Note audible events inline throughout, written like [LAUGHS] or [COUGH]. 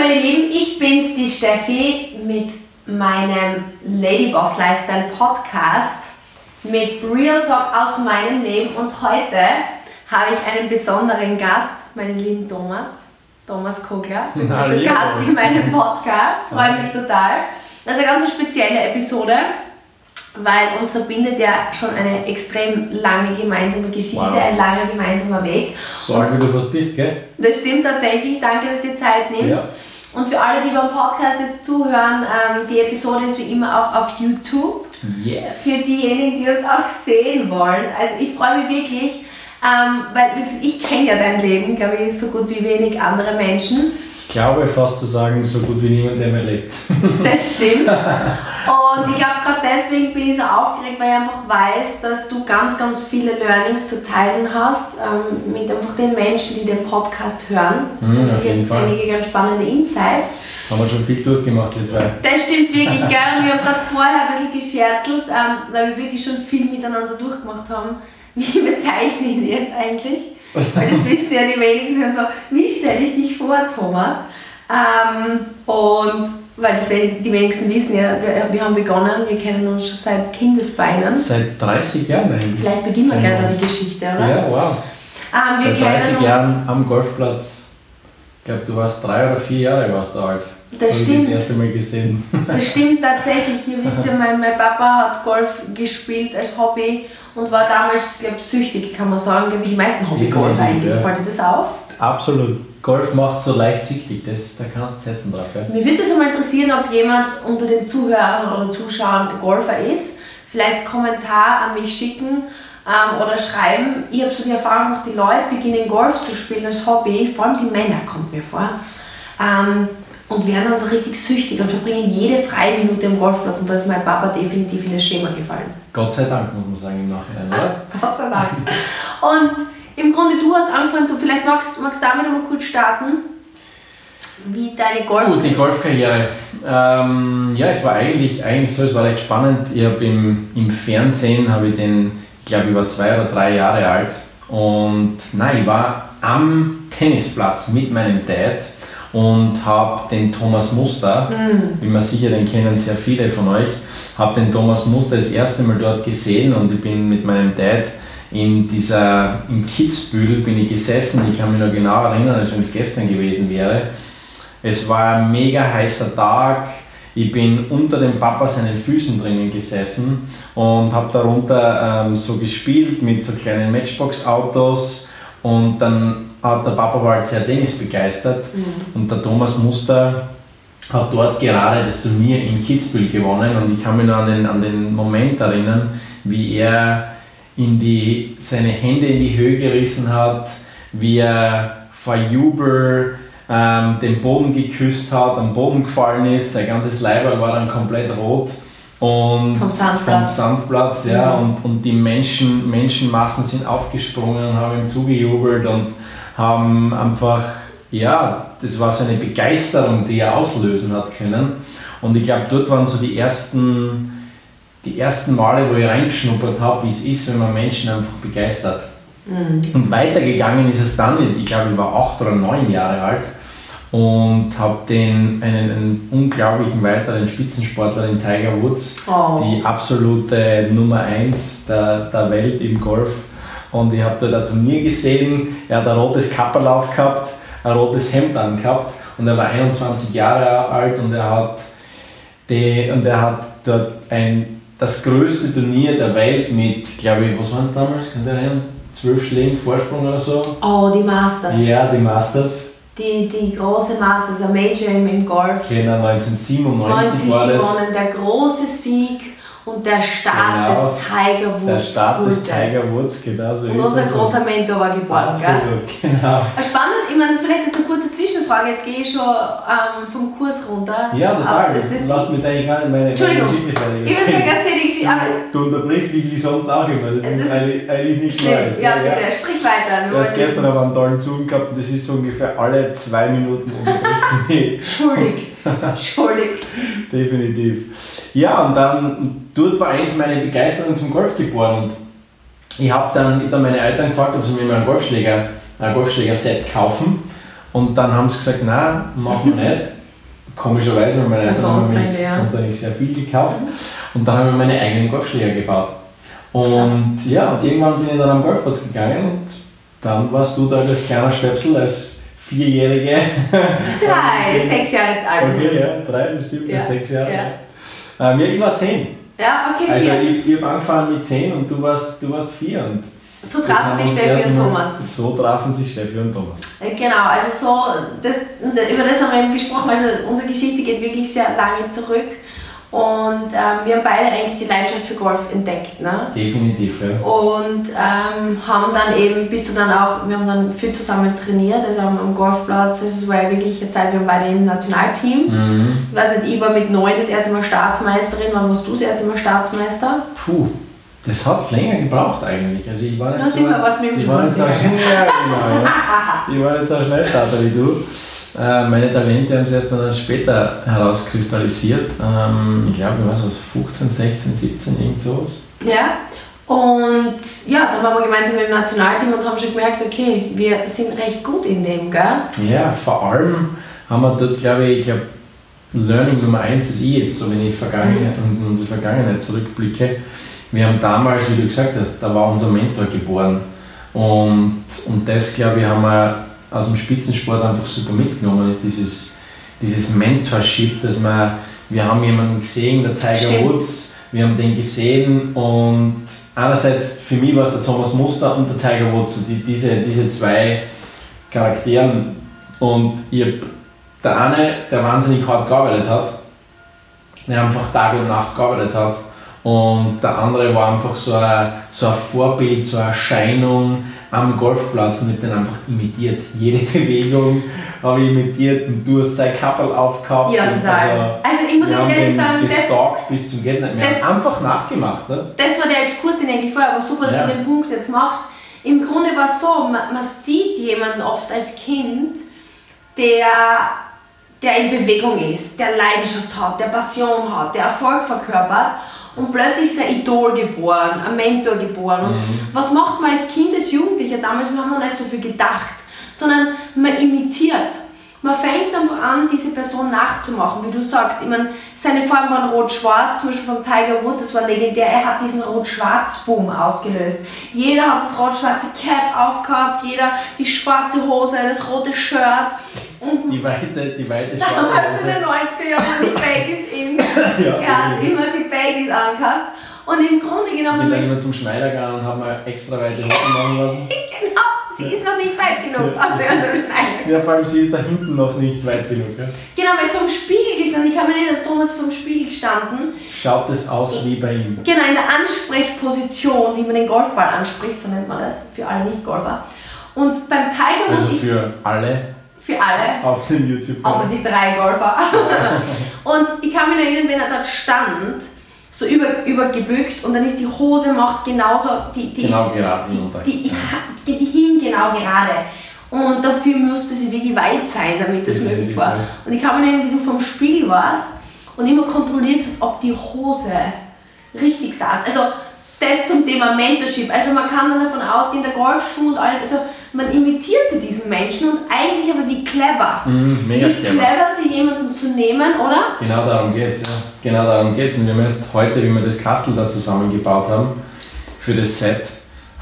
meine Lieben, ich bin's, die Steffi, mit meinem Ladyboss Lifestyle Podcast mit Real Talk aus meinem Leben und heute habe ich einen besonderen Gast, meinen lieben Thomas, Thomas Kogler, [LAUGHS] Na. Gast in meinem Podcast, [LAUGHS] freue mich total. Das ist eine ganz spezielle Episode, weil uns verbindet ja schon eine extrem lange gemeinsame Geschichte, Wow. ein langer gemeinsamer Weg. So alt wie du fast bist, gell? Das stimmt tatsächlich. Danke, dass du dir Zeit nimmst. Und für alle, die beim Podcast jetzt zuhören, ähm, die Episode ist wie immer auch auf YouTube. Yes. Für diejenigen, die uns auch sehen wollen. Also ich freue mich wirklich, ähm, weil ich kenne ja dein Leben, glaube ich, so gut wie wenig andere Menschen. Ich glaube fast zu sagen, so gut wie niemand, der mehr lebt. [LAUGHS] Das stimmt. [LAUGHS] Und ich glaube, gerade deswegen bin ich so aufgeregt, weil ich einfach weiß, dass du ganz, ganz viele Learnings zu teilen hast ähm, mit einfach den Menschen, die den Podcast hören. Das Mhm, sind sicher einige ganz spannende Insights. Haben wir schon viel durchgemacht, wir zwei. Das stimmt wirklich, [LAUGHS] gell? Wir haben gerade vorher ein bisschen gescherzelt, ähm, weil wir wirklich schon viel miteinander durchgemacht haben. Wie bezeichne ich ihn jetzt eigentlich? Weil das wissen ja die wenigsten so, wie stelle ich dich vor, Thomas? Ähm, und weil das die wenigsten wissen ja, wir, wir haben begonnen, wir kennen uns schon seit Kindesbeinen. Seit 30 Jahren eigentlich. Vielleicht beginnen wir gleich da die. Geschichte, oder? Ja, wow. Ähm, Seit kennen 30 uns. Jahren am Golfplatz. Ich glaube, du warst drei oder vier Jahre warst du alt. Das stimmt. das erste Mal gesehen. Das stimmt tatsächlich. Ihr wisst ja, mein, mein Papa hat Golf gespielt als Hobby und war damals, glaube ich, süchtig, kann man sagen, wie die meisten Hobbygolfer eigentlich. ja. Fällt dir das auf? Absolut. Golf macht so leicht süchtig, das, da kannst du setzen drauf. Ja. Mich würde das einmal interessieren, ob jemand unter den Zuhörern oder Zuschauern Golfer ist. Vielleicht einen Kommentar an mich schicken ähm, oder schreiben. Ich habe so die Erfahrung gemacht, die Leute beginnen Golf zu spielen als Hobby, vor allem die Männer, kommt mir vor, ähm, und werden dann so richtig süchtig und verbringen jede freie Minute am Golfplatz. Und da ist mein Papa definitiv in das Schema gefallen. Gott sei Dank, muss man sagen, im Nachhinein, oder? [LAUGHS] Gott sei Dank. Und im Grunde, du hast angefangen, so vielleicht magst, magst du damit mal kurz starten, wie deine Golf... Gut, die Golfkarriere. Ähm, ja, es war eigentlich, eigentlich so, es war recht spannend. Ich habe im, im Fernsehen, habe ich den, ich glaube, ich war zwei oder drei Jahre alt. Und nein, ich war am Tennisplatz mit meinem Dad und habe den Thomas Muster, wie man sicher den kennen sehr viele von euch, habe den Thomas Muster das erste Mal dort gesehen und ich bin mit meinem Dad in dieser, in Kitzbühel bin ich gesessen, ich kann mich noch genau erinnern, als wenn es gestern gewesen wäre. Es war ein mega heißer Tag. Ich bin unter dem Papa seinen Füßen drinnen gesessen und habe darunter ähm, so gespielt mit so kleinen Matchbox-Autos. Und dann hat der Papa war halt sehr Tennis begeistert und der Thomas Muster hat dort gerade das Turnier in Kitzbühel gewonnen und ich kann mich noch an den, an den Moment erinnern, wie er in die, seine Hände in die Höhe gerissen hat, wie er vor Jubel ähm, den Boden geküsst hat, am Boden gefallen ist, sein ganzes Leiber war dann komplett rot. Und Vom Sandplatz. Vom Sandplatz, ja. Und, und die Menschen, Menschenmassen sind aufgesprungen und haben ihm zugejubelt und haben einfach, ja, das war so eine Begeisterung, die er auslösen hat können. Und ich glaube, dort waren so die ersten, die ersten Male, wo ich reingeschnuppert habe, wie es ist, wenn man Menschen einfach begeistert. Und weitergegangen ist es dann nicht. Ich glaube, ich war acht oder neun Jahre alt und habe den einen, einen unglaublichen weiteren Spitzensportler, den Tiger Woods, Oh. die absolute Nummer 1 der, der Welt im Golf. Und ich habe dort ein Turnier gesehen, er hat ein rotes Kapperl aufgehabt, ein rotes Hemd angehabt und er war 21 Jahre alt und er hat, die, und er hat dort ein, das größte Turnier der Welt mit, glaube ich, was waren es damals? Kannst du erinnern? Zwölf Schlägen Vorsprung oder so? Oh, die Masters. Ja, die Masters. Die, die große Masters, ein Major im, im Golf. Genau, 1997 90 war das. gewonnen, der große Sieg und der Start Genau. des Tiger Woods. Der Start des. Tiger Woods, genau so Und unser großer Mentor war geboren, gell? Absolut, genau. Spannend, ich meine, vielleicht jetzt eine kurze Zwischenfrage, jetzt gehe ich schon ähm, vom Kurs runter. Ja, total. Das, Du das, lässt mir jetzt eigentlich gar nicht meine, meine Entschuldigung. Geschichte fertig ich erzählen. erzähl die Geschichte, aber Du, du unterbrichst mich wie sonst auch immer. Das, Das ist ist eigentlich, eigentlich nichts. Neues. Ja, bitte, sprich weiter. Wir Du hast gestern aber einen tollen Zoom gehabt und das ist so ungefähr alle zwei Minuten unterbricht mich. Schuldig. [LAUGHS] [LAUGHS] Schuldig. Definitiv. Ja, und dann, dort war eigentlich meine Begeisterung zum Golf geboren. Und ich habe dann, ich hab dann meine Eltern gefragt, ob sie mir mal einen Golfschläger, ein Golfschläger-Set kaufen. Und dann haben sie gesagt, nein, machen wir nicht. Komischerweise, weil meine Eltern haben sonst mich eigentlich, ja. sonst eigentlich sehr viel gekauft. Und dann habe ich meine eigenen Golfschläger gebaut. Und ja, und irgendwann bin ich dann am Golfplatz gegangen und dann warst du da als kleiner Stöpsel, als Vierjährige. [LAUGHS] Drei, sechs Jahre jetzt alt. Okay, ja, drei, das stimmt, Ja, sechs Jahre. ja. Ähm, ja, ich war zehn. Ja, okay, Also vier. ich, ich habe angefangen mit zehn und du warst, du warst vier. Und So trafen sich Steffi und Thomas. So trafen sich Steffi und Thomas. Äh, Genau, also so, das, über das haben wir eben gesprochen, also unsere Geschichte geht wirklich sehr lange zurück und ähm, wir haben beide eigentlich die Leidenschaft für Golf entdeckt. Ne? Definitiv, ja. Und ähm, haben dann eben, bist du dann auch, wir haben dann viel zusammen trainiert, also am, am Golfplatz, das war ja wirklich eine Zeit, wir waren beide im Nationalteam. Mhm. Ich weiß nicht, ich war mit neun das erste Mal Staatsmeisterin, wann warst du das erste Mal Staatsmeister? Puh, das hat länger gebraucht eigentlich. Also ich war nicht so, [LAUGHS] ich war nicht so schnell, genau, ja. Ich war nicht so ein Schnellstarter wie du. Äh, meine Talente haben sich erst dann später herauskristallisiert. Ähm, ich glaube, ich war so 15, 16, 17, irgend sowas. Ja. Und ja, dann waren wir gemeinsam im Nationalteam und haben schon gemerkt, okay, wir sind recht gut in dem, gell? Ja, vor allem haben wir dort, glaube ich, ich glaube, Learning Nummer eins ist ich jetzt, so wenn ich Vergangenheit, in unsere Vergangenheit zurückblicke. Wir haben damals, wie du gesagt hast, da war unser Mentor geboren. Und, und das, glaube ich, haben wir aus dem Spitzensport einfach super mitgenommen, ist dieses, dieses Mentorship, dass wir, wir haben jemanden gesehen, der Tiger Stimmt. Woods, wir haben den gesehen und einerseits für mich war es der Thomas Muster und der Tiger Woods, so die, diese, diese zwei Charakteren und ich hab, der eine, der wahnsinnig hart gearbeitet hat, der einfach Tag und Nacht gearbeitet hat und der andere war einfach so ein, so ein Vorbild, so eine Erscheinung am Golfplatz und ich hab den einfach imitiert. Jede [LAUGHS] Bewegung habe ich imitiert und du hast sein Kappel aufgehabt. Ja, total. Also ich muss jetzt ehrlich sagen, das, bis zum Geht nicht mehr. das- einfach nachgemacht. Ne? das war der Exkurs, den ich eigentlich vorher, aber super, dass Ja. du den Punkt jetzt machst. Im Grunde war es so, man, man sieht jemanden oft als Kind, der, der in Bewegung ist, der Leidenschaft hat, der Passion hat, der Erfolg verkörpert und plötzlich ist ein Idol geboren, ein Mentor geboren. Und was macht man als Kind, als Jugendlicher damals? Wir haben noch nicht so viel gedacht, sondern man imitiert. Man fängt einfach an, diese Person nachzumachen, wie du sagst. Ich meine, seine Farben waren rot-schwarz, zum Beispiel vom Tiger Woods, das war legendär. Er hat diesen rot-schwarz-Boom ausgelöst. Jeder hat das rot-schwarze Cap aufgehabt, jeder die schwarze Hose, das rote Shirt. Die weite, die weite schwarze in den 90er Jahren die [LAUGHS] Baggies in. Ja, hat immer die Baggies angehabt. Und im Grunde Ich genommen, bin dann immer zum Schneider gegangen und habe mir extra weite Hosen machen lassen. [LAUGHS] genau, sie ist noch nicht weit genug. Ja, vor allem sie ist da hinten noch nicht weit genug. Ja. Genau, weil es vom Spiegel gestanden. Ich habe nicht der Thomas vom Spiegel gestanden. Schaut es aus wie bei ihm. Genau, in der Ansprechposition, wie man den Golfball anspricht, so nennt man das, für alle Nicht-Golfer. Und beim Tiger Also ich- für alle für alle, auf dem youtube außer die drei Golfer. [LAUGHS] und ich kann mich erinnern, wenn er dort stand, so über, übergebückt und dann ist die Hose macht genauso, die, die Genau ist, gerade die, die, die, die hing genau gerade. Und dafür musste sie wirklich weit sein, damit das möglich war. Und ich kann mich erinnern, wie du vom Spiegel warst und immer kontrolliert hast, ob die Hose richtig saß. Also das zum Thema Mentorship. Also man kann dann davon ausgehen, der Golfschwung und alles, also man imitierte diesen Menschen und eigentlich aber wie clever. Mhm, mega wie clever. clever, sie jemanden zu nehmen, oder? Genau darum geht's, ja. Genau darum geht's. Und wir haben erst heute, wie wir das Kastel da zusammengebaut haben, für das Set,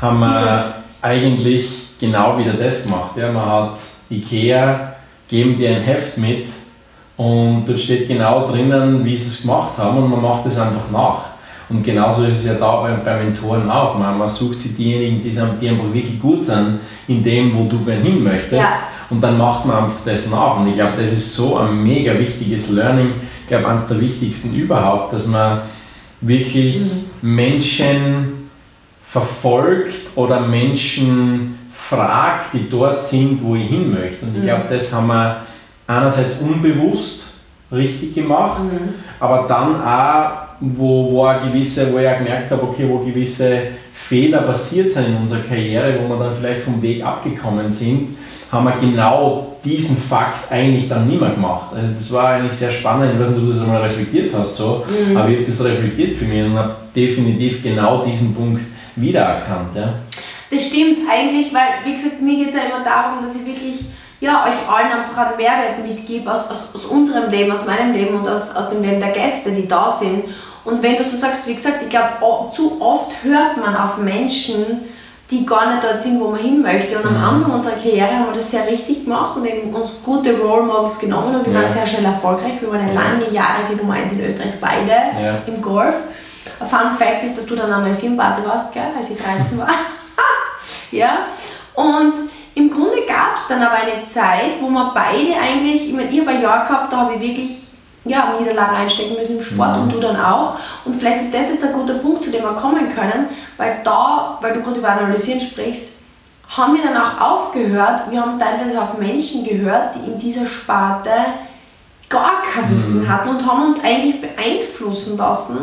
haben wir eigentlich genau wieder das gemacht. Ja. Man hat Ikea, geben dir ein Heft mit und dort steht genau drinnen, wie sie es gemacht haben und man macht es einfach nach. Und genauso ist es ja da bei, bei Mentoren auch. Man, man sucht sich diejenigen, die, sind- die einfach wirklich gut sind in dem, wo du gerne hin möchtest. Ja. Und dann macht man einfach das nach. Und ich glaube, das ist so ein mega wichtiges Learning. Ich glaube, eines der wichtigsten überhaupt, dass man wirklich Menschen verfolgt oder Menschen fragt, die dort sind, wo ich hin möchte. Und ich glaube, das haben wir einerseits unbewusst richtig gemacht, aber dann auch, wo, wo, gewisse, wo ich auch gemerkt habe, okay, wo gewisse Fehler passiert sind in unserer Karriere, wo wir dann vielleicht vom Weg abgekommen sind, haben wir genau diesen Fakt eigentlich dann nicht mehr gemacht. Also das war eigentlich sehr spannend, ich weiß nicht, ob du das einmal reflektiert hast, so, aber ich habe das reflektiert für mich und habe definitiv genau diesen Punkt wiedererkannt. Ja. Das stimmt eigentlich, weil, wie gesagt, mir geht es ja immer darum, dass ich wirklich ja, euch allen einfach einen Mehrwert mitgebe aus, aus, aus unserem Leben, aus meinem Leben und aus, aus dem Leben der Gäste, die da sind. Und wenn du so sagst, wie gesagt, ich glaube, zu oft hört man auf Menschen, die gar nicht dort sind, wo man hin möchte. Und am mhm. Anfang unserer Karriere haben wir das sehr richtig gemacht und eben uns gute Role Models genommen und wir ja. waren sehr schnell erfolgreich. Wir waren ja lange Jahre die Nummer 1 in Österreich, beide ja. im Golf. Ein Fun Fact ist, dass du dann einmal Filmpate warst, gell, als ich 13 war. [LAUGHS] ja. Und im Grunde gab es dann aber eine Zeit, wo wir beide eigentlich, ich meine, ich habe ein Jahr gehabt, da habe ich wirklich ja, Niederlagen einstecken müssen im Sport mhm. und du dann auch. Und vielleicht ist das jetzt ein guter Punkt, zu dem wir kommen können, weil da, weil du gerade über Analysieren sprichst, haben wir dann auch aufgehört, wir haben teilweise auf Menschen gehört, die in dieser Sparte gar kein Wissen mhm. hatten und haben uns eigentlich beeinflussen lassen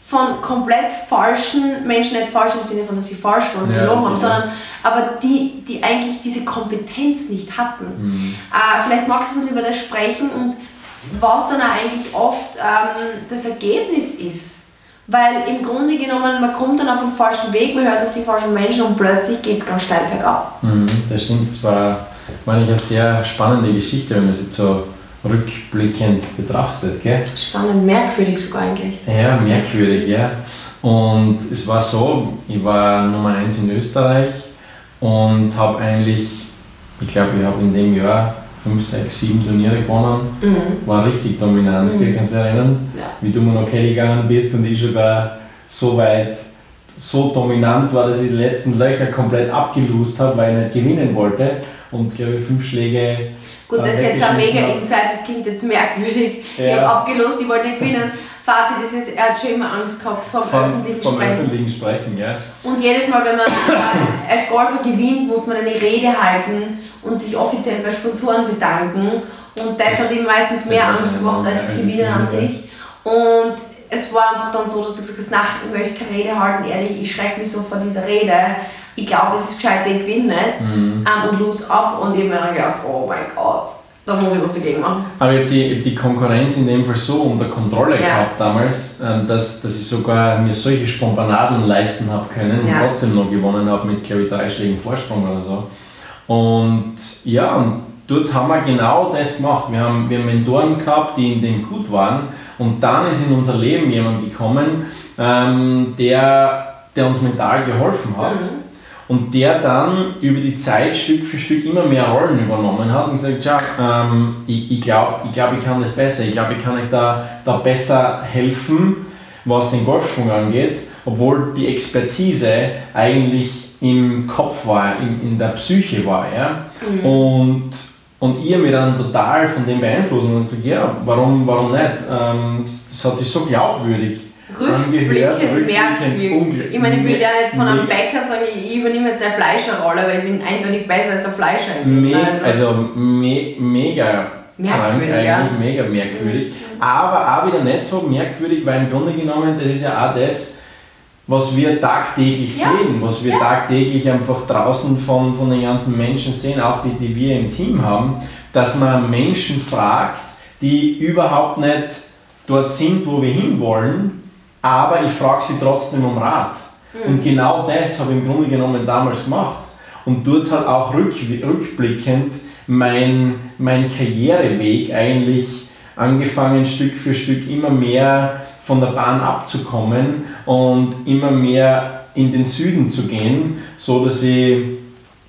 von komplett falschen Menschen, nicht falsch im Sinne von, dass sie falsch waren ja, gelogen haben, sondern aber die, die eigentlich diese Kompetenz nicht hatten. Mhm. Äh, vielleicht magst du über das sprechen und was dann eigentlich oft ähm, das Ergebnis ist. Weil im Grunde genommen, man kommt dann auf den falschen Weg, man hört auf die falschen Menschen und plötzlich geht es ganz steil bergab. Mhm, das stimmt, das war, meine ich, eine sehr spannende Geschichte, wenn man es jetzt so rückblickend betrachtet. Gell? Spannend, merkwürdig sogar eigentlich. Ja, merkwürdig, ja. Und es war so, ich war Nummer 1 in Österreich und habe eigentlich, ich glaube, ich habe in dem Jahr 5, 6, 7 Turniere gewonnen. Mhm. War richtig dominant, mhm. kannst du dich erinnern? Ja. Wie du mir noch kennengegangen bist und ich sogar so weit, so dominant war, dass ich die letzten Löcher komplett abgelust habe, weil ich nicht gewinnen wollte. Und glaube ich, fünf Schläge. Gut, das ist jetzt ein mega Insight, das klingt jetzt merkwürdig. Ja. Ich habe abgelost, ich wollte nicht gewinnen. Fazit ist er hat schon immer Angst gehabt vom, vom öffentlichen vom Sprechen. öffentlichen Sprechen, ja. Und jedes Mal, wenn man als Golfer gewinnt, muss man eine Rede halten und sich offiziell bei Sponsoren bedanken. Und das, das hat ihm meistens mehr Angst gemacht als das Gewinnen an sich. Und es war einfach dann so, dass du gesagt hast, nach, ich möchte keine Rede halten, ehrlich, ich schrecke mich so vor dieser Rede. Ich glaube, es ist gescheit, ich gewinne nicht mhm. um, und lose ab. Und ich habe mir dann gedacht, oh mein Gott, da muss ich was dagegen machen. Aber ich habe die, die Konkurrenz in dem Fall so unter Kontrolle ja. gehabt damals, ähm, dass, dass ich sogar mir solche Spompanadeln leisten habe können und ja. trotzdem noch gewonnen habe mit, glaube ich, drei Schlägen Vorsprung oder so. Und ja, und dort haben wir genau das gemacht. Wir haben, wir haben Mentoren gehabt, die in dem gut waren. Und dann ist in unser Leben jemand gekommen, ähm, der, der uns mental geholfen hat. Mhm und der dann über die Zeit Stück für Stück immer mehr Rollen übernommen hat und gesagt, ja, ähm, ich, ich glaube, ich, glaub, ich kann das besser, ich glaube, ich kann euch da, da besser helfen, was den Golfschwung angeht, obwohl die Expertise eigentlich im Kopf war, in, in der Psyche war. Ja? Mhm. Und, und ihr mir dann total von dem beeinflussen und gesagt, ja, warum, warum nicht? Ähm, das hat sich so glaubwürdig Rückblickend merkwürdig. Ich meine, ich will ja nicht von einem Bäcker sagen, ich übernehme jetzt der Fleischerrolle, weil ich bin eindeutig besser als der Fleischer. Me also, also me mega merkwürdig, eigentlich ja. mega merkwürdig. Mhm. Aber auch wieder nicht so merkwürdig, weil im Grunde genommen, das ist ja auch das, was wir tagtäglich ja. sehen, was wir ja. tagtäglich einfach draußen von, von den ganzen Menschen sehen, auch die, die wir im Team haben, dass man Menschen fragt, die überhaupt nicht dort sind, wo wir hinwollen, aber ich frage sie trotzdem um Rat. Mhm. Und genau das habe ich im Grunde genommen damals gemacht. Und dort hat auch rück, rückblickend mein, mein Karriereweg eigentlich angefangen, Stück für Stück immer mehr von der Bahn abzukommen und immer mehr in den Süden zu gehen, so dass ich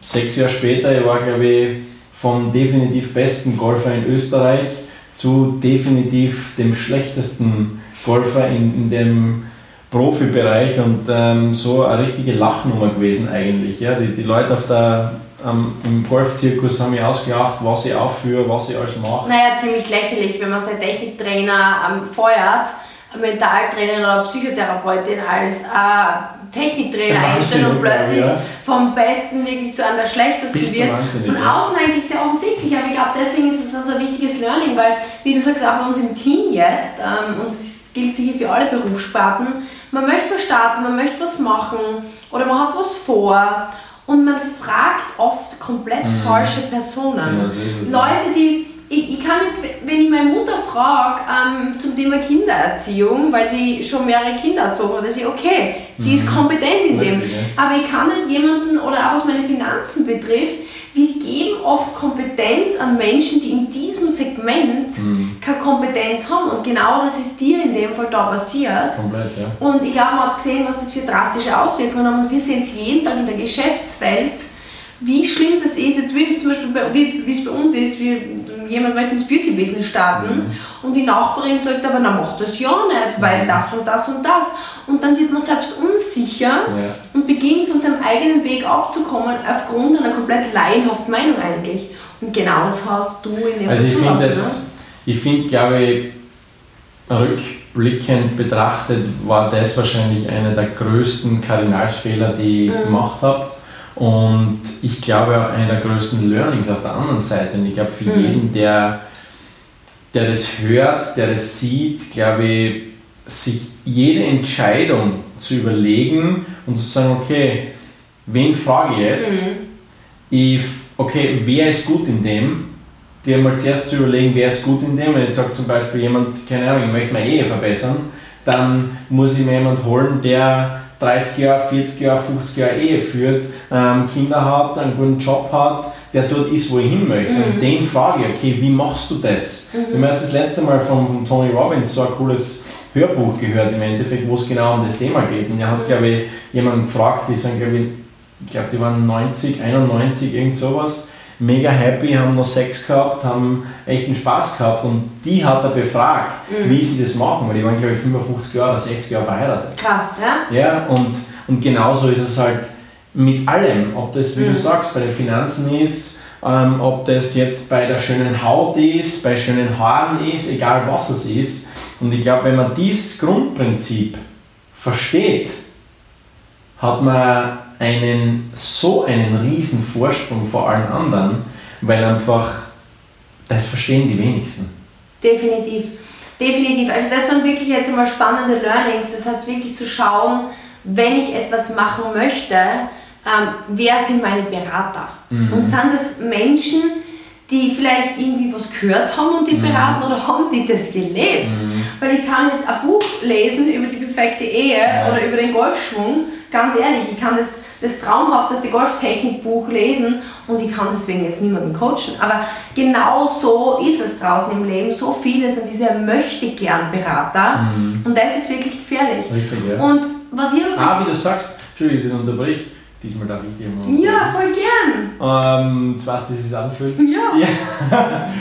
sechs Jahre später, ich war glaube ich vom definitiv besten Golfer in Österreich zu definitiv dem schlechtesten Golfer in, in dem Profibereich und ähm, so eine richtige Lachnummer gewesen eigentlich. Ja? Die, die Leute auf der, ähm, im Golfzirkus haben mich ausgelacht, was ich aufführe, was ich alles mache. Naja, ziemlich lächerlich, wenn man seinen Techniktrainer ähm, feuert, Mentaltrainerin oder Psychotherapeutin als äh, Techniktrainer einstellt und plötzlich ja. vom Besten wirklich zu einem der schlechtesten wird. Von außen eigentlich sehr offensichtlich, aber ich glaube, deswegen ist es also ein wichtiges Learning, weil, wie du sagst, auch bei uns im Team jetzt, ähm, und es gilt sicher für alle Berufssparten, man möchte was starten, man möchte was machen oder man hat was vor und man fragt oft komplett mhm. falsche Personen. Ja, so Leute, die ich, ich, kann jetzt, wenn ich meine Mutter frage ähm, zum Thema Kindererziehung, weil sie schon mehrere Kinder erzogen hat, ich, okay, sie mhm. ist kompetent in dem. Aber ich kann nicht jemanden, oder auch was meine Finanzen betrifft, wir geben oft Kompetenz an Menschen, die in diesem Segment mhm. keine Kompetenz haben. Und genau das ist dir in dem Fall da passiert. Komplett, ja. Und ich glaube, man hat gesehen, was das für drastische Auswirkungen hat. Und wir sehen es jeden Tag in der Geschäftswelt, wie schlimm das ist, jetzt wie zum Beispiel bei, wie, es bei uns ist, wie jemand möchte ins Beauty-Business starten mhm. und die Nachbarin sagt aber, na mach das ja nicht, weil mhm. das und das und das. Und dann wird man selbst unsicher ja. und beginnt von seinem eigenen Weg abzukommen aufgrund einer komplett laienhaften Meinung eigentlich. Und genau das hast du in dem Also ich finde, ne? ich finde, glaube ich, rückblickend betrachtet war das wahrscheinlich einer der größten Kardinalsfehler, die ich mhm. gemacht habe und ich glaube auch einer der größten Learnings auf der anderen Seite. Und ich glaube, für mhm. jeden, der, der das hört, der das sieht, glaube ich, sich jede Entscheidung zu überlegen und zu sagen, okay, wen frage ich jetzt? Mhm. Ich, okay, wer ist gut in dem? Dir mal zuerst zu überlegen, wer ist gut in dem. Wenn ich sage zum Beispiel jemand, keine Ahnung, ich möchte meine Ehe verbessern, dann muss ich mir jemanden holen, der 30 Jahre, 40 Jahre, 50 Jahre Ehe führt, ähm, Kinder hat, einen guten Job hat, der dort ist, wo ich hin möchte. Mhm. Und den frage ich, okay, wie machst du das? Mhm. Ich habe das letzte Mal von, von Tony Robbins so ein cooles Hörbuch gehört, im Endeffekt, wo es genau um das Thema geht. Und er hat, mhm. glaube ich, jemanden gefragt, die sind, glaube ich, ich glaube, die waren 90, 91, irgend sowas mega happy, haben noch Sex gehabt, haben echten Spaß gehabt und die hat er befragt, mhm. wie sie das machen, weil die waren glaube ich 55 Jahre oder 60 Jahre verheiratet. Krass, ja? Ja, und, und genauso ist es halt mit allem, ob das, wie mhm. du sagst, bei den Finanzen ist, ähm, ob das jetzt bei der schönen Haut ist, bei schönen Haaren ist, egal was es ist. Und ich glaube, wenn man dieses Grundprinzip versteht, hat man einen, so einen riesen Vorsprung vor allen anderen, weil einfach das verstehen die wenigsten. Definitiv. Definitiv. Also das waren wirklich jetzt immer spannende Learnings. Das heißt wirklich zu schauen, wenn ich etwas machen möchte, ähm, wer sind meine Berater? Mhm. Und sind das Menschen, die vielleicht irgendwie was gehört haben und die mhm. beraten oder haben die das gelebt? Mhm. Weil ich kann jetzt ein Buch lesen über die perfekte Ehe ja. oder über den Golfschwung. Ganz ehrlich, ich kann das das traumhafteste Golftechnikbuch lesen und ich kann deswegen jetzt niemanden coachen. Aber genau so ist es draußen im Leben. So viele sind diese Möchte-Gern-Berater mhm. und das ist wirklich gefährlich. Richtig, ja. Und was ihr ah, wie du sagst, Entschuldigung, ich unterbrich. Diesmal darf ich dir mal. Ja, voll gern. Ähm, jetzt weißt du, wie es sich anfühlt. Ja. ja.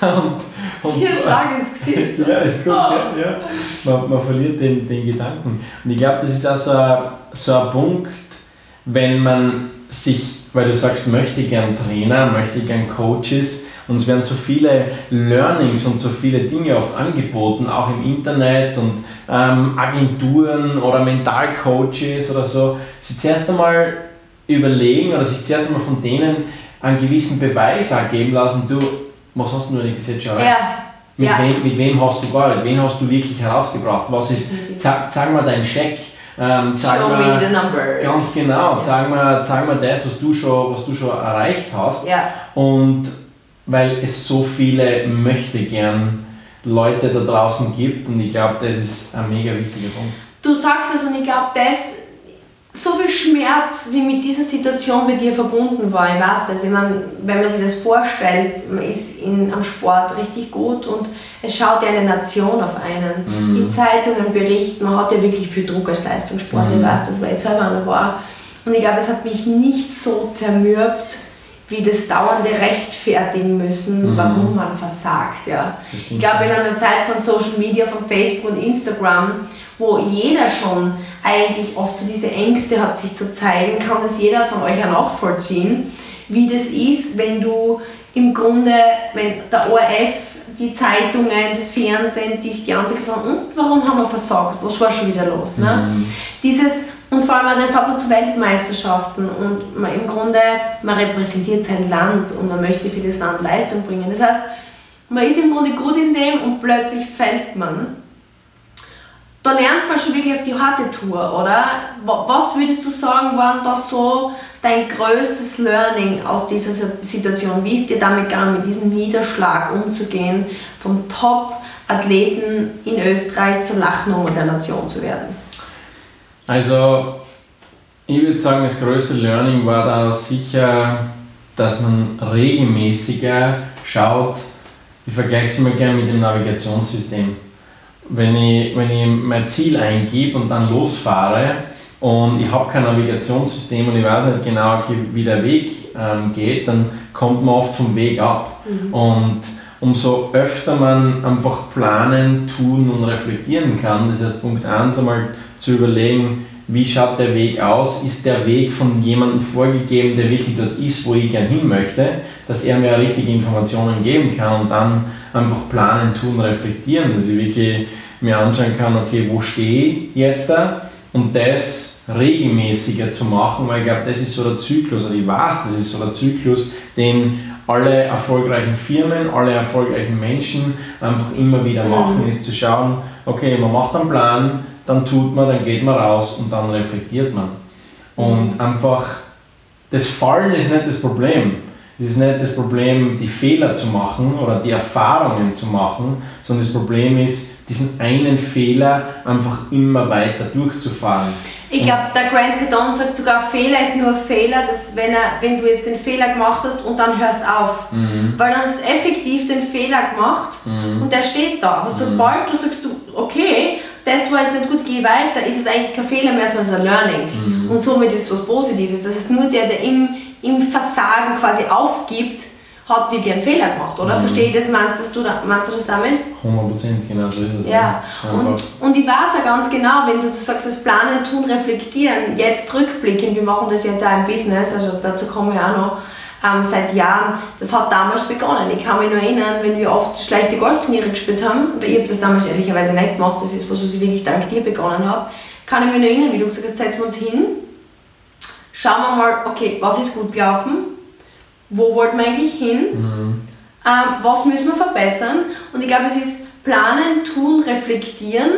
[LAUGHS] und, und, Vier Schlag ins Gesicht. [LAUGHS] ja, ist gut. Oh. Ja. Man, man verliert den, den Gedanken. Und ich glaube, das ist also so ein Punkt, wenn man sich, weil du sagst, möchte gern Trainer, möchte gern Coaches, und es werden so viele Learnings und so viele Dinge oft angeboten, auch im Internet und ähm, Agenturen oder Mentalcoaches oder so, sich zuerst einmal überlegen oder sich zuerst einmal von denen einen gewissen Beweis geben lassen, du, was hast du denn bis jetzt schon Ja. Mit, ja. Wem, mit wem hast du gearbeitet? Wen hast du wirklich herausgebracht? Was ist, zeig, zeig mal deinen Scheck ähm, zeig Show mal, me the numbers. Ganz genau. Zeig mir, zeig mir das, was du, schon, was du schon erreicht hast. Ja. Und weil es so viele möchte gern Leute da draußen gibt und ich glaube, das ist ein mega wichtiger Punkt. Du sagst es und ich glaube, das so viel Schmerz, wie mit dieser Situation bei dir verbunden war. Ich weiß das. Ich meine, wenn man sich das vorstellt, man ist in, am Sport richtig gut und es schaut ja eine Nation auf einen. Mhm. Die Zeitungen berichten, man hat ja wirklich viel Druck als Leistungssportler, mhm. ich weiß das, weil ich selber noch war. Und ich glaube, es hat mich nicht so zermürbt, wie das dauernde rechtfertigen müssen, mhm. warum man versagt. Ja. Ich glaube, in einer Zeit von Social Media, von Facebook und Instagram, wo jeder schon eigentlich oft so diese Ängste hat, sich zu zeigen, kann das jeder von euch ja nachvollziehen, wie das ist, wenn du im Grunde, wenn der ORF die Zeitungen, das Fernsehen, die die Anzeige fragen, und warum haben wir versagt? Was war schon wieder los? Ne? Mhm. Dieses, und vor allem fährt man zu Weltmeisterschaften und man im Grunde, man repräsentiert sein Land und man möchte für das Land Leistung bringen. Das heißt, man ist im Grunde gut in dem und plötzlich fällt man da lernt man schon wirklich auf die harte Tour, oder? Was würdest du sagen, waren da so dein größtes Learning aus dieser Situation? Wie ist dir damit gegangen, mit diesem Niederschlag umzugehen, vom Top-Athleten in Österreich zur Lachnummer der Nation zu werden? Also, ich würde sagen, das größte Learning war da sicher dass man regelmäßiger schaut, ich vergleiche es immer gerne mit dem Navigationssystem. Wenn ich, wenn ich mein Ziel eingebe und dann losfahre und ich habe kein Navigationssystem und ich weiß nicht genau, wie der Weg ähm, geht, dann kommt man oft vom Weg ab. Mhm. Und umso öfter man einfach planen, tun und reflektieren kann, das heißt Punkt 1 einmal zu überlegen, wie schaut der Weg aus? Ist der Weg von jemandem vorgegeben, der wirklich dort ist, wo ich gern hin möchte, dass er mir richtige Informationen geben kann und dann einfach planen, tun, reflektieren, dass ich wirklich mir anschauen kann, okay, wo stehe ich jetzt da und das regelmäßiger zu machen, weil ich glaube, das ist so der Zyklus, oder ich weiß, das ist so der Zyklus, den alle erfolgreichen Firmen, alle erfolgreichen Menschen einfach immer wieder machen, mhm. ist zu schauen, okay, man macht einen Plan, dann tut man, dann geht man raus und dann reflektiert man. Und mhm. einfach, das Fallen ist nicht das Problem. Es ist nicht das Problem, die Fehler zu machen oder die Erfahrungen zu machen, sondern das Problem ist, diesen einen Fehler einfach immer weiter durchzufahren. Ich glaube, der Grant Cardone sagt sogar, Fehler ist nur Fehler, dass wenn, er, wenn du jetzt den Fehler gemacht hast und dann hörst auf. Mhm. Weil dann hast du effektiv den Fehler gemacht mhm. und der steht da. Aber sobald du sagst, du, okay, das war jetzt nicht gut, geh weiter, ist es eigentlich kein Fehler mehr, sondern ein Learning. Mhm. Und somit ist es was Positives. Das heißt, nur der, der im, im Versagen quasi aufgibt, hat wirklich einen Fehler gemacht, oder? Mhm. Verstehe ich das? Meinst du, meinst du das damit? 100% genau so ist es. Ja, ja. Und, und ich weiß auch ganz genau, wenn du sagst, das Planen, Tun, Reflektieren, jetzt rückblicken, wir machen das jetzt auch im Business, also dazu kommen wir auch noch, ähm, seit Jahren, das hat damals begonnen. Ich kann mich nur erinnern, wenn wir oft schlechte Golfturniere gespielt haben, weil ich habe das damals ehrlicherweise nicht gemacht, das ist was, was ich wirklich dank dir begonnen habe, kann ich mich nur erinnern, wie du gesagt hast, setzen wir uns hin, schauen wir mal, okay, was ist gut gelaufen, wo wollten wir eigentlich hin, mhm. ähm, was müssen wir verbessern? Und ich glaube, es ist planen, tun, reflektieren,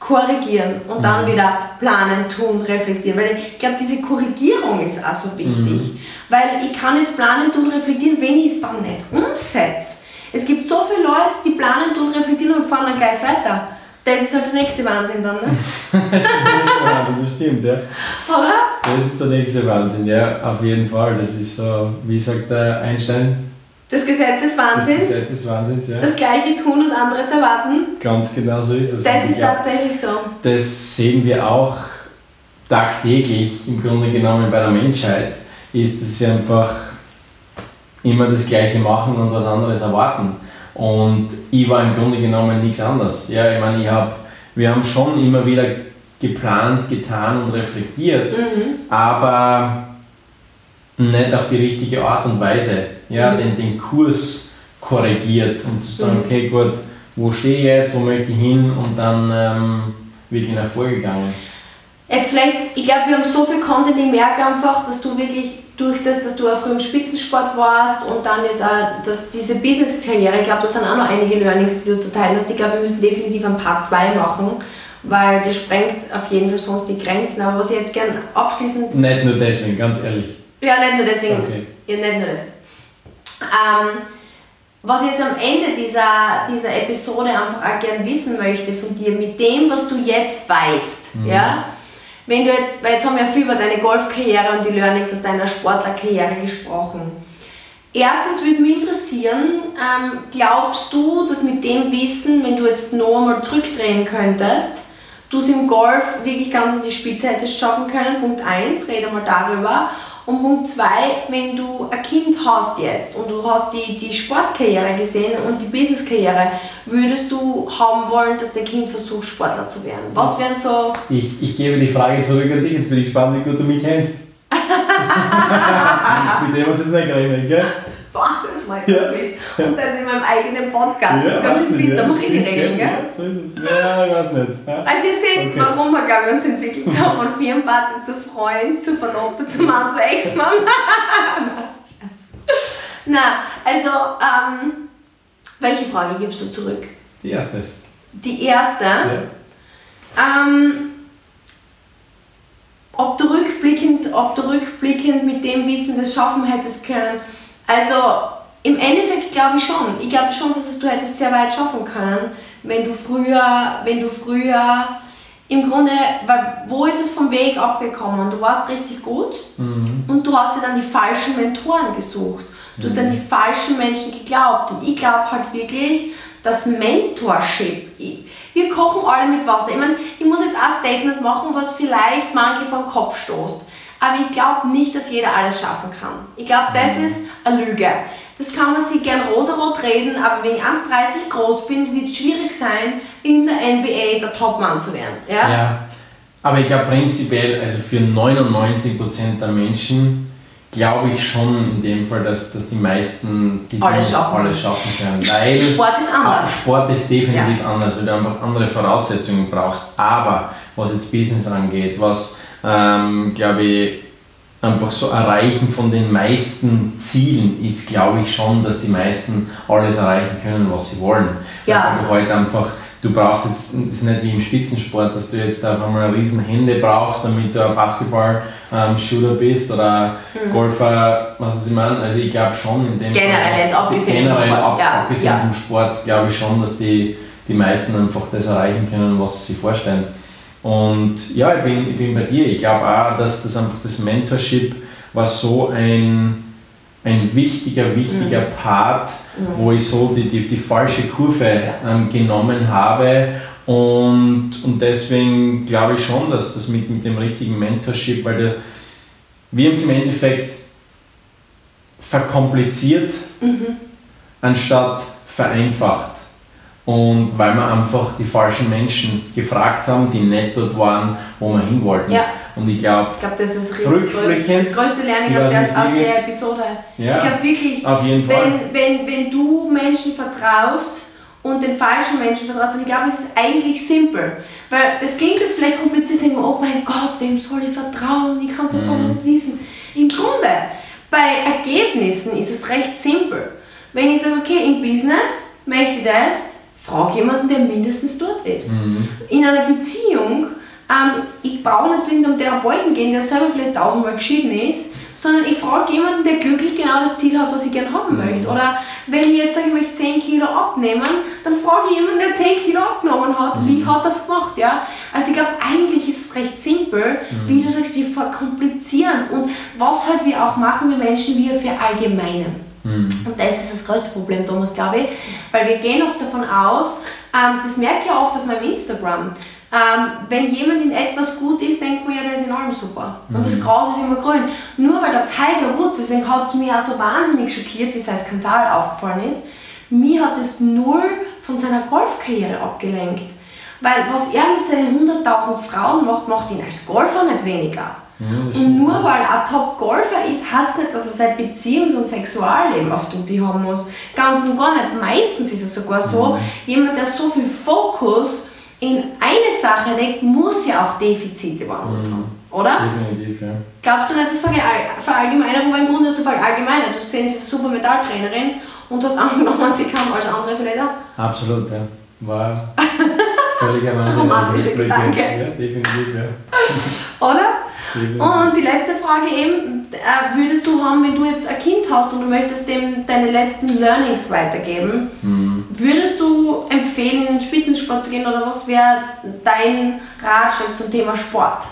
korrigieren und dann mhm. wieder planen, tun, reflektieren. Weil ich glaube, diese Korrigierung ist auch so wichtig. Mhm. Weil ich kann jetzt planen, tun, reflektieren, wenn ich es dann nicht umsetze. Es gibt so viele Leute, die planen, tun, reflektieren und fahren dann gleich weiter. Das ist halt der nächste Wahnsinn dann, ne? [LAUGHS] das ist der nächste Wahnsinn, das stimmt, ja. Oder? Das ist der nächste Wahnsinn, ja, auf jeden Fall. Das ist so, wie sagt der Einstein? Das Gesetz des Wahnsinns. Das Gesetz des Wahnsinns, ja. Das Gleiche tun und anderes erwarten. Ganz genau so ist es. Das ist tatsächlich so. Das sehen wir auch tagtäglich im Grunde genommen bei der Menschheit, ist, dass sie einfach immer das Gleiche machen und was anderes erwarten. Und ich war im Grunde genommen nichts anderes. Ja, ich meine, ich hab, wir haben schon immer wieder geplant, getan und reflektiert, mhm. aber nicht auf die richtige Art und Weise. Ja, mhm. den, den Kurs korrigiert und zu sagen, mhm. okay, gut, wo stehe ich jetzt, wo möchte ich hin und dann ähm, wirklich nach vorgegangen. Jetzt vielleicht, ich glaube, wir haben so viel Content, ich merke einfach, dass du wirklich durch das, dass du auch früher im Spitzensport warst und dann jetzt auch dass diese Business-Karriere, ich glaube, das sind auch noch einige Learnings, die du zu teilen hast. Ich glaube, wir müssen definitiv ein Part 2 machen, weil das sprengt auf jeden Fall sonst die Grenzen. Aber was ich jetzt gerne abschließend. Nicht nur deswegen, ganz ehrlich. Ja, nicht nur deswegen. Okay. Ja, nicht nur deswegen. Ähm, was ich jetzt am Ende dieser, dieser Episode einfach auch gerne wissen möchte von dir, mit dem, was du jetzt weißt, mhm. ja, wenn du jetzt, weil jetzt haben wir viel über deine Golfkarriere und die Learnings aus deiner Sportlerkarriere gesprochen. Erstens würde mich interessieren, ähm, glaubst du, dass mit dem Wissen, wenn du jetzt noch einmal zurückdrehen könntest, du es im Golf wirklich ganz an die Spitze hättest schaffen können? Punkt 1, rede mal darüber. Und Punkt 2, wenn du ein Kind hast jetzt und du hast die, die Sportkarriere gesehen und die Businesskarriere, würdest du haben wollen, dass dein Kind versucht, Sportler zu werden? Was wären so... Ich, ich gebe die Frage zurück an dich, jetzt bin ich gespannt, wie gut du mich kennst. [LAUGHS] Mit dem hast du es nicht gerechnet, gell? Mal ja. Twist. Und das in meinem eigenen Podcast. Ja, das ist ganz schön fies, da muss ich die Regeln, gell? Ja, so ist es. Ja, ich weiß nicht. Ja. Also ihr seht, okay. warum wir, glaube ich, uns entwickelt haben, von Firmenpartner zu Freund, zu Verlobter, zu Mann, zu Ex-Mann. [LAUGHS] Na, also, ähm, welche Frage gibst du zurück? Die erste. Die erste? Ja. Ähm, ob du rückblickend, ob du rückblickend mit dem Wissen das schaffen hättest können, also im Endeffekt glaube ich schon. Ich glaube schon, dass es du hättest sehr weit schaffen können, wenn du früher, wenn du früher im Grunde, weil wo ist es vom Weg abgekommen? Du warst richtig gut mhm. und du hast dir dann die falschen Mentoren gesucht. Du hast dann die falschen Menschen geglaubt. Und ich glaube halt wirklich, dass Mentorship, wir kochen alle mit Wasser. Ich meine, ich muss jetzt ein Statement machen, was vielleicht manche vom Kopf stoßt. Aber ich glaube nicht, dass jeder alles schaffen kann. Ich glaube, das mhm. ist eine Lüge. Das kann man sich gern rosarot reden, aber wenn ich 1,30 groß bin, wird es schwierig sein, in der NBA der Topmann zu werden. Ja? ja. Aber ich glaube prinzipiell, also für 99% der Menschen, glaube ich schon in dem Fall, dass, dass die meisten die alles schaffen, alles schaffen können. Weil Sport ist anders. Sport ist definitiv ja. anders, weil du einfach andere Voraussetzungen brauchst. Aber was jetzt Business angeht, was ähm, glaube ich einfach so erreichen von den meisten Zielen ist, glaube ich schon, dass die meisten alles erreichen können, was sie wollen. Ja. Weil du halt einfach du brauchst jetzt, das ist nicht wie im Spitzensport, dass du jetzt auf einmal riesen Hände brauchst, damit du ein Basketball-Shooter bist oder mhm. Golfer, was ich meine. Also ich glaube schon in dem Generell jetzt abgesehen generell ab, ja. abgesehen ja. vom Sport glaube ich schon, dass die, die meisten einfach das erreichen können, was sie sich vorstellen. Und ja, ich bin, ich bin bei dir. Ich glaube auch, dass das einfach das Mentorship war so ein ein wichtiger, wichtiger mhm. Part, mhm. wo ich so die, die, die falsche Kurve ähm, genommen habe. Und, und deswegen glaube ich schon, dass das mit, mit dem richtigen Mentorship, weil der, wir haben es im Endeffekt verkompliziert, mhm. anstatt vereinfacht. Und weil wir einfach die falschen Menschen gefragt haben, die nicht dort waren, wo wir hin wollten. Ja. Und ich glaube, glaub, das ist rückblickend, das größte Learning aus der, aus der Episode. Ja, ich glaube wirklich, auf jeden Fall. Wenn, wenn, wenn du Menschen vertraust und den falschen Menschen vertraust, und ich glaube, es ist eigentlich simpel. Weil das klingt jetzt vielleicht kompliziert, sagen oh mein Gott, wem soll ich vertrauen? Ich kann es einfach mhm. nicht wissen. Im Grunde, bei Ergebnissen ist es recht simpel. Wenn ich sage, okay, im Business möchte ich das, frage jemanden, der mindestens dort ist. Mhm. In einer Beziehung ähm, ich brauche nicht zu irgendeinem Therapeuten gehen, der selber vielleicht tausendmal geschieden ist, sondern ich frage jemanden, der glücklich genau das Ziel hat, was ich gerne haben mhm. möchte. Oder wenn ich jetzt sage, ich möchte 10 Kilo abnehmen, dann frage ich jemanden, der 10 Kilo abgenommen hat, mhm. wie hat das gemacht. Ja? Also ich glaube, eigentlich ist es recht simpel, mhm. wie du sagst, wir verkomplizieren es. Und was halt wir auch machen, wir Menschen, wir verallgemeinen. Mhm. Und das ist das größte Problem, Thomas, glaube ich, weil wir gehen oft davon aus, ähm, das merke ich oft auf meinem Instagram, ähm, wenn jemand in etwas gut ist, denkt man ja, der ist in allem super. Und das mhm. Gras ist immer grün. Nur weil der Tiger Woods, deswegen hat es mich auch so wahnsinnig schockiert, wie sein Skandal aufgefallen ist, mir hat es null von seiner Golfkarriere abgelenkt. Weil was er mit seinen 100.000 Frauen macht, macht ihn als Golfer nicht weniger. Ja, und nur weil er Top-Golfer ist, heißt nicht, dass er sein Beziehungs- und Sexualleben auf Tutti haben muss. Ganz und gar nicht. Meistens ist es sogar so, mhm. jemand, der so viel Fokus in eine Sache legt, muss ja auch Defizite woanders mhm. haben. Oder? Definitiv, ja. Glaubst du nicht, das verallgemeinert, weil im Grunde hast du verallgemeinert. Du hast gesehen, sie ist eine super Metalltrainerin und hast angenommen, [LAUGHS] sie kann als andere vielleicht auch. Absolut, ja. War völliger [LAUGHS] Wahnsinn. Romantische Gedanke. Ja, definitiv, ja. [LAUGHS] Oder? Und die letzte Frage eben, äh, würdest du haben, wenn du jetzt ein Kind hast und du möchtest dem deine letzten Learnings weitergeben, mhm. würdest du empfehlen, in den Spitzensport zu gehen oder was wäre dein Ratschlag zum Thema Sport?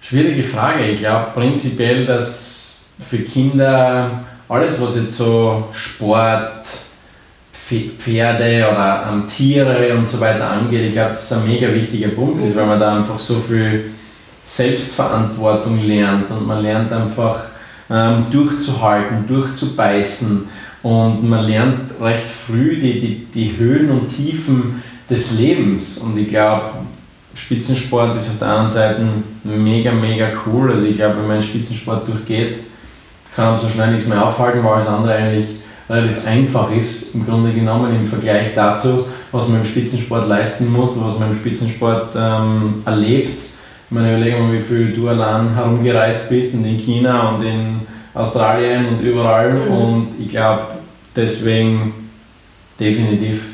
Schwierige Frage. Ich glaube prinzipiell, dass für Kinder alles, was jetzt so Sport, Pferde oder Tiere und so weiter angeht, ich glaube, das ist ein mega wichtiger Punkt, ist, weil man da einfach so viel Selbstverantwortung lernt und man lernt einfach ähm, durchzuhalten, durchzubeißen und man lernt recht früh die, die, die Höhen und Tiefen des Lebens und ich glaube, Spitzensport ist auf der anderen Seite mega, mega cool. Also ich glaube, wenn man einen Spitzensport durchgeht, kann man so schnell nichts mehr aufhalten, weil das andere eigentlich relativ einfach ist, im Grunde genommen im Vergleich dazu, was man im Spitzensport leisten muss, was man im Spitzensport ähm, erlebt ich meine, überlege mal, wie viel du allein herumgereist bist und in China und in Australien und überall. Mhm. Und ich glaube, deswegen definitiv,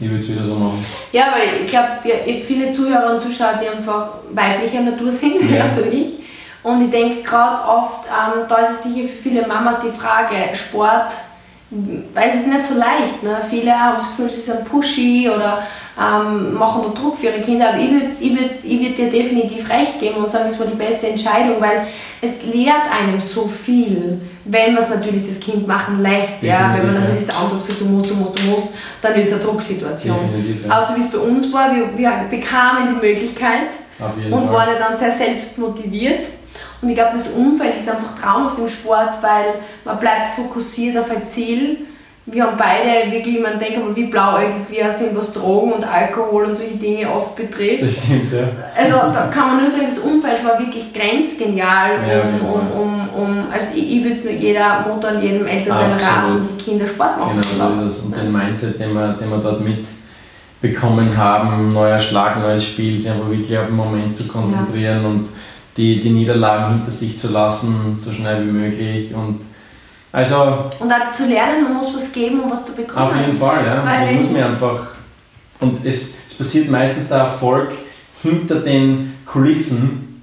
ich würde es wieder so machen. Ja, weil ich glaube, ja, viele Zuhörer und Zuschauer, die einfach weiblicher Natur sind, [LAUGHS] ja. also ich. Und ich denke gerade oft, ähm, da ist es sicher für viele Mamas die Frage, Sport weil es ist nicht so leicht. Ne? Viele haben das Gefühl, sie sind pushy oder ähm, machen da Druck für ihre Kinder. Aber ich würde ich würd, ich würd dir definitiv recht geben und sagen, es war die beste Entscheidung, weil es lehrt einem so viel, wenn man es natürlich das Kind machen lässt. Ja? Wenn man natürlich der andere sagt, du musst, du musst, du musst, dann wird es eine Drucksituation. Ja. Aber so wie es bei uns war, wir, wir bekamen die Möglichkeit und Fall. waren dann sehr selbst motiviert. Und ich glaube, das Umfeld ist einfach Traum auf dem Sport, weil man bleibt fokussiert auf ein Ziel wir haben beide wirklich, man denkt aber wie blauäugig wir sind, was Drogen und Alkohol und solche Dinge oft betrifft. Das stimmt, ja. Also da kann man nur sagen, das Umfeld war wirklich grenzgenial, um, ja, um, um, um, also ich, ich würde es nur jeder Mutter und jedem Elternteil raten, die Kinder Sport machen genau, lassen. Und den Mindset, den wir, den wir dort mitbekommen haben, neuer Schlag, neues Spiel, sich einfach wirklich auf den Moment zu konzentrieren ja. und die, die Niederlagen hinter sich zu lassen, so schnell wie möglich und also, und auch zu lernen, man muss was geben, um was zu bekommen. Auf jeden Fall, ja. Weil man muss mir einfach. Und es, es passiert meistens der Erfolg hinter den Kulissen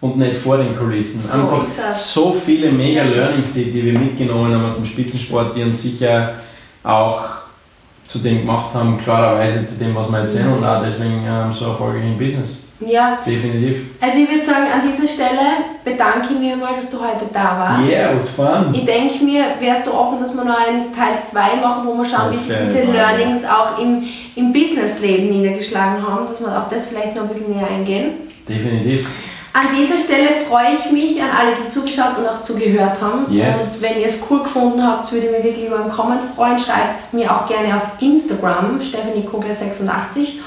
und nicht vor den Kulissen. So einfach so viele mega Learnings, die, die wir mitgenommen haben aus dem Spitzensport, die uns sicher auch zu dem gemacht haben, klarerweise zu dem, was wir jetzt sehen und auch deswegen ähm, so erfolgreich im Business. Ja. Definitiv. Also ich würde sagen, an dieser Stelle bedanke ich mich mal, dass du heute da warst. Ja, yeah, was fun. Ich denke mir, wärst du offen, dass wir noch einen Teil 2 machen, wo wir schauen, wie sich diese Learnings auch im, im Businessleben niedergeschlagen haben, dass wir auf das vielleicht noch ein bisschen näher eingehen. Definitiv. An dieser Stelle freue ich mich an alle, die zugeschaut und auch zugehört haben. Yes. Und wenn ihr es cool gefunden habt, würde ich mich wirklich über einen Comment freuen. Schreibt es mir auch gerne auf Instagram, Stephanie Kogler 86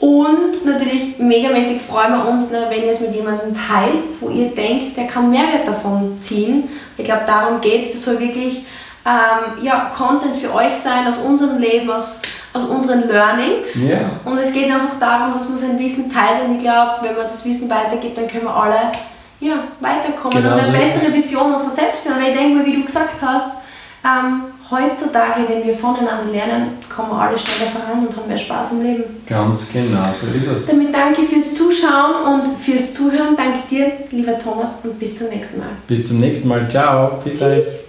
und natürlich megamäßig freuen wir uns, ne, wenn ihr es mit jemandem teilt, wo ihr denkt, der kann Mehrwert davon ziehen. Ich glaube, darum geht es. Das soll wirklich ähm, ja, Content für euch sein aus unserem Leben, aus, aus unseren Learnings. Yeah. Und es geht einfach darum, dass man sein Wissen teilt. Und ich glaube, wenn man das Wissen weitergibt, dann können wir alle ja, weiterkommen genau und eine so bessere Vision unserer selbst. Weil ich denke mal, wie du gesagt hast, ähm, heutzutage, wenn wir voneinander lernen, kommen wir alle schneller voran und haben mehr Spaß im Leben. Ganz genau, so ist es. Damit danke fürs Zuschauen und fürs Zuhören. Danke dir, lieber Thomas, und bis zum nächsten Mal. Bis zum nächsten Mal. Ciao. Bis euch.